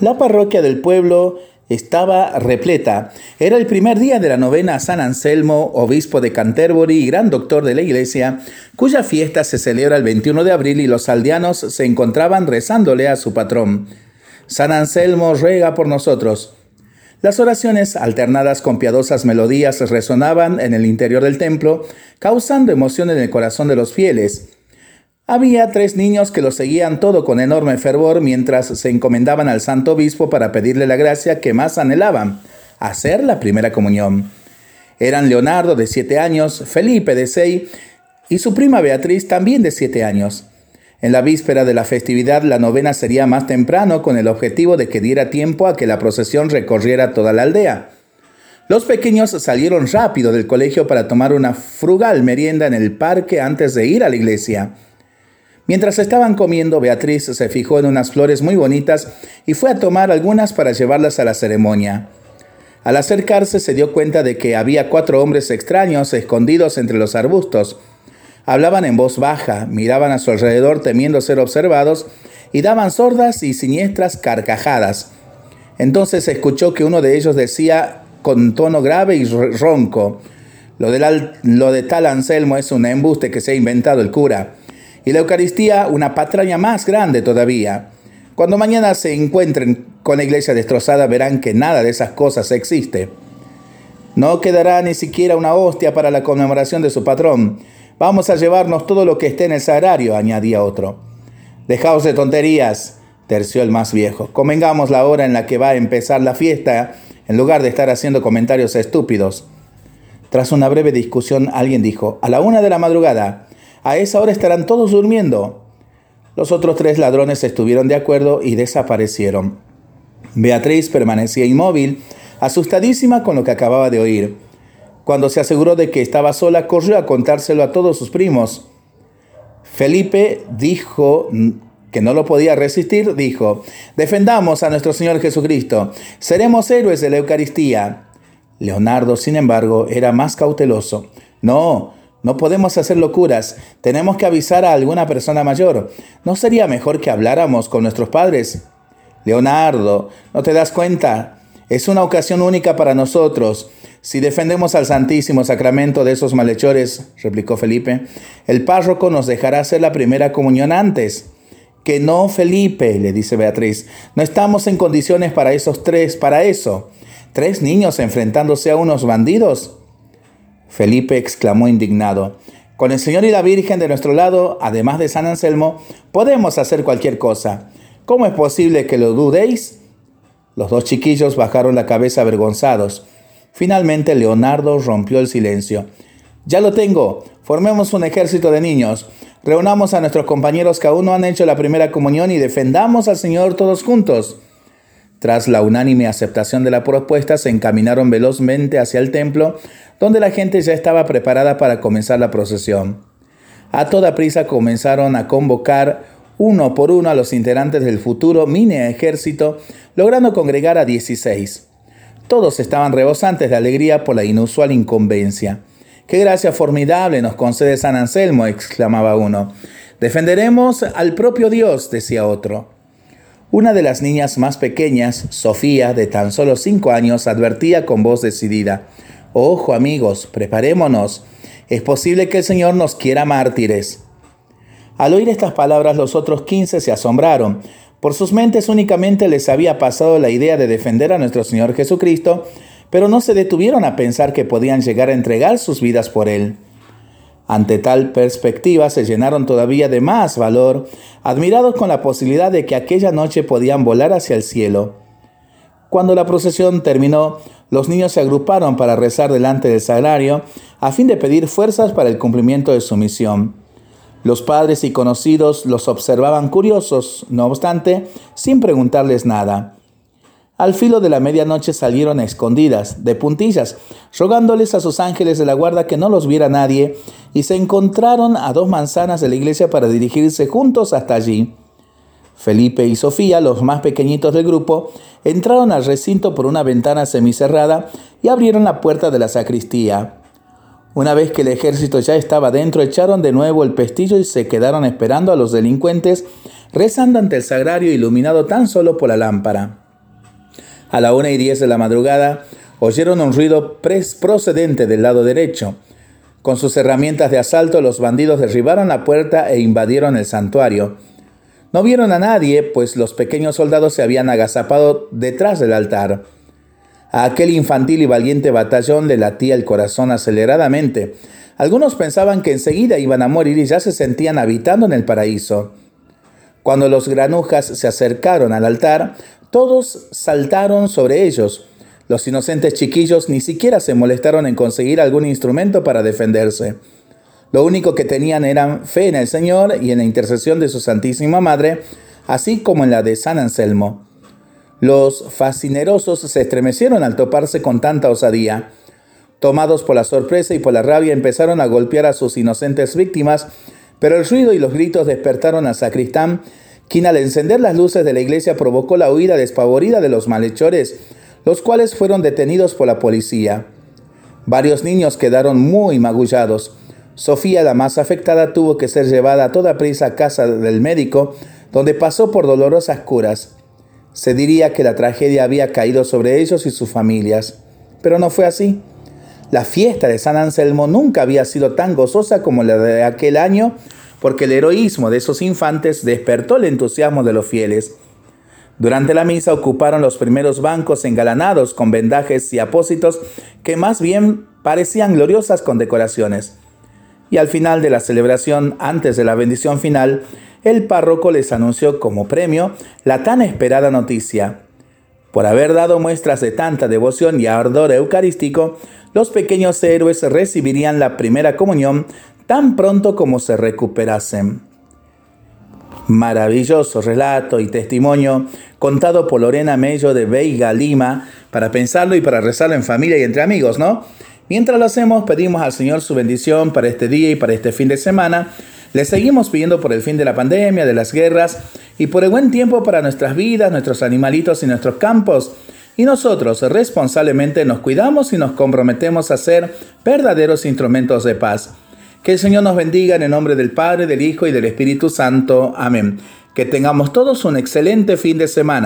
La parroquia del pueblo estaba repleta. Era el primer día de la novena a San Anselmo, obispo de Canterbury y gran doctor de la iglesia, cuya fiesta se celebra el 21 de abril y los aldeanos se encontraban rezándole a su patrón. San Anselmo ruega por nosotros. Las oraciones, alternadas con piadosas melodías, resonaban en el interior del templo, causando emoción en el corazón de los fieles. Había tres niños que lo seguían todo con enorme fervor mientras se encomendaban al santo obispo para pedirle la gracia que más anhelaban, hacer la primera comunión. Eran Leonardo de siete años, Felipe de seis y su prima Beatriz también de siete años. En la víspera de la festividad la novena sería más temprano con el objetivo de que diera tiempo a que la procesión recorriera toda la aldea. Los pequeños salieron rápido del colegio para tomar una frugal merienda en el parque antes de ir a la iglesia. Mientras estaban comiendo, Beatriz se fijó en unas flores muy bonitas y fue a tomar algunas para llevarlas a la ceremonia. Al acercarse se dio cuenta de que había cuatro hombres extraños escondidos entre los arbustos. Hablaban en voz baja, miraban a su alrededor temiendo ser observados y daban sordas y siniestras carcajadas. Entonces escuchó que uno de ellos decía con tono grave y ronco, lo de, lo de tal Anselmo es un embuste que se ha inventado el cura y la Eucaristía una patraña más grande todavía. Cuando mañana se encuentren con la iglesia destrozada verán que nada de esas cosas existe. No quedará ni siquiera una hostia para la conmemoración de su patrón. Vamos a llevarnos todo lo que esté en el sagrario, añadía otro. Dejaos de tonterías, terció el más viejo. Convengamos la hora en la que va a empezar la fiesta, en lugar de estar haciendo comentarios estúpidos. Tras una breve discusión, alguien dijo, a la una de la madrugada, a esa hora estarán todos durmiendo. Los otros tres ladrones estuvieron de acuerdo y desaparecieron. Beatriz permanecía inmóvil, asustadísima con lo que acababa de oír. Cuando se aseguró de que estaba sola, corrió a contárselo a todos sus primos. Felipe dijo que no lo podía resistir, dijo, defendamos a nuestro Señor Jesucristo, seremos héroes de la Eucaristía. Leonardo, sin embargo, era más cauteloso. No, no podemos hacer locuras, tenemos que avisar a alguna persona mayor. ¿No sería mejor que habláramos con nuestros padres? Leonardo, ¿no te das cuenta? Es una ocasión única para nosotros. Si defendemos al Santísimo Sacramento de esos malhechores, replicó Felipe, el párroco nos dejará hacer la primera comunión antes. Que no, Felipe, le dice Beatriz, no estamos en condiciones para esos tres, para eso. ¿Tres niños enfrentándose a unos bandidos? Felipe exclamó indignado. Con el Señor y la Virgen de nuestro lado, además de San Anselmo, podemos hacer cualquier cosa. ¿Cómo es posible que lo dudéis? Los dos chiquillos bajaron la cabeza avergonzados. Finalmente Leonardo rompió el silencio. Ya lo tengo. Formemos un ejército de niños. Reunamos a nuestros compañeros que aún no han hecho la primera comunión y defendamos al Señor todos juntos. Tras la unánime aceptación de la propuesta, se encaminaron velozmente hacia el templo, donde la gente ya estaba preparada para comenzar la procesión. A toda prisa comenzaron a convocar uno por uno a los integrantes del futuro mini ejército, logrando congregar a 16. Todos estaban rebosantes de alegría por la inusual incumbencia. ¡Qué gracia formidable nos concede San Anselmo! exclamaba uno. Defenderemos al propio Dios, decía otro. Una de las niñas más pequeñas, Sofía, de tan solo cinco años, advertía con voz decidida, Ojo amigos, preparémonos. Es posible que el Señor nos quiera mártires. Al oír estas palabras los otros quince se asombraron. Por sus mentes únicamente les había pasado la idea de defender a nuestro Señor Jesucristo, pero no se detuvieron a pensar que podían llegar a entregar sus vidas por Él. Ante tal perspectiva se llenaron todavía de más valor, admirados con la posibilidad de que aquella noche podían volar hacia el cielo. Cuando la procesión terminó, los niños se agruparon para rezar delante del sagrario a fin de pedir fuerzas para el cumplimiento de su misión. Los padres y conocidos los observaban curiosos, no obstante, sin preguntarles nada. Al filo de la medianoche salieron a escondidas, de puntillas, rogándoles a sus ángeles de la guarda que no los viera nadie, y se encontraron a dos manzanas de la iglesia para dirigirse juntos hasta allí. Felipe y Sofía, los más pequeñitos del grupo, entraron al recinto por una ventana semicerrada y abrieron la puerta de la sacristía. Una vez que el ejército ya estaba dentro, echaron de nuevo el pestillo y se quedaron esperando a los delincuentes, rezando ante el sagrario iluminado tan solo por la lámpara. A la una y diez de la madrugada oyeron un ruido procedente del lado derecho. Con sus herramientas de asalto los bandidos derribaron la puerta e invadieron el santuario. No vieron a nadie, pues los pequeños soldados se habían agazapado detrás del altar. A aquel infantil y valiente batallón le latía el corazón aceleradamente. Algunos pensaban que enseguida iban a morir y ya se sentían habitando en el paraíso. Cuando los granujas se acercaron al altar, todos saltaron sobre ellos. Los inocentes chiquillos ni siquiera se molestaron en conseguir algún instrumento para defenderse. Lo único que tenían era fe en el Señor y en la intercesión de su Santísima Madre, así como en la de San Anselmo. Los fascinerosos se estremecieron al toparse con tanta osadía. Tomados por la sorpresa y por la rabia, empezaron a golpear a sus inocentes víctimas, pero el ruido y los gritos despertaron al sacristán, quien al encender las luces de la iglesia provocó la huida despavorida de los malhechores, los cuales fueron detenidos por la policía. Varios niños quedaron muy magullados. Sofía, la más afectada, tuvo que ser llevada a toda prisa a casa del médico, donde pasó por dolorosas curas. Se diría que la tragedia había caído sobre ellos y sus familias, pero no fue así. La fiesta de San Anselmo nunca había sido tan gozosa como la de aquel año, porque el heroísmo de esos infantes despertó el entusiasmo de los fieles. Durante la misa ocuparon los primeros bancos engalanados con vendajes y apósitos que más bien parecían gloriosas condecoraciones. Y al final de la celebración, antes de la bendición final, el párroco les anunció como premio la tan esperada noticia. Por haber dado muestras de tanta devoción y ardor eucarístico, los pequeños héroes recibirían la primera comunión tan pronto como se recuperasen. Maravilloso relato y testimonio contado por Lorena Mello de Veiga Lima para pensarlo y para rezarlo en familia y entre amigos, ¿no? Mientras lo hacemos, pedimos al Señor su bendición para este día y para este fin de semana. Le seguimos pidiendo por el fin de la pandemia, de las guerras y por el buen tiempo para nuestras vidas, nuestros animalitos y nuestros campos. Y nosotros responsablemente nos cuidamos y nos comprometemos a ser verdaderos instrumentos de paz. Que el Señor nos bendiga en el nombre del Padre, del Hijo y del Espíritu Santo. Amén. Que tengamos todos un excelente fin de semana.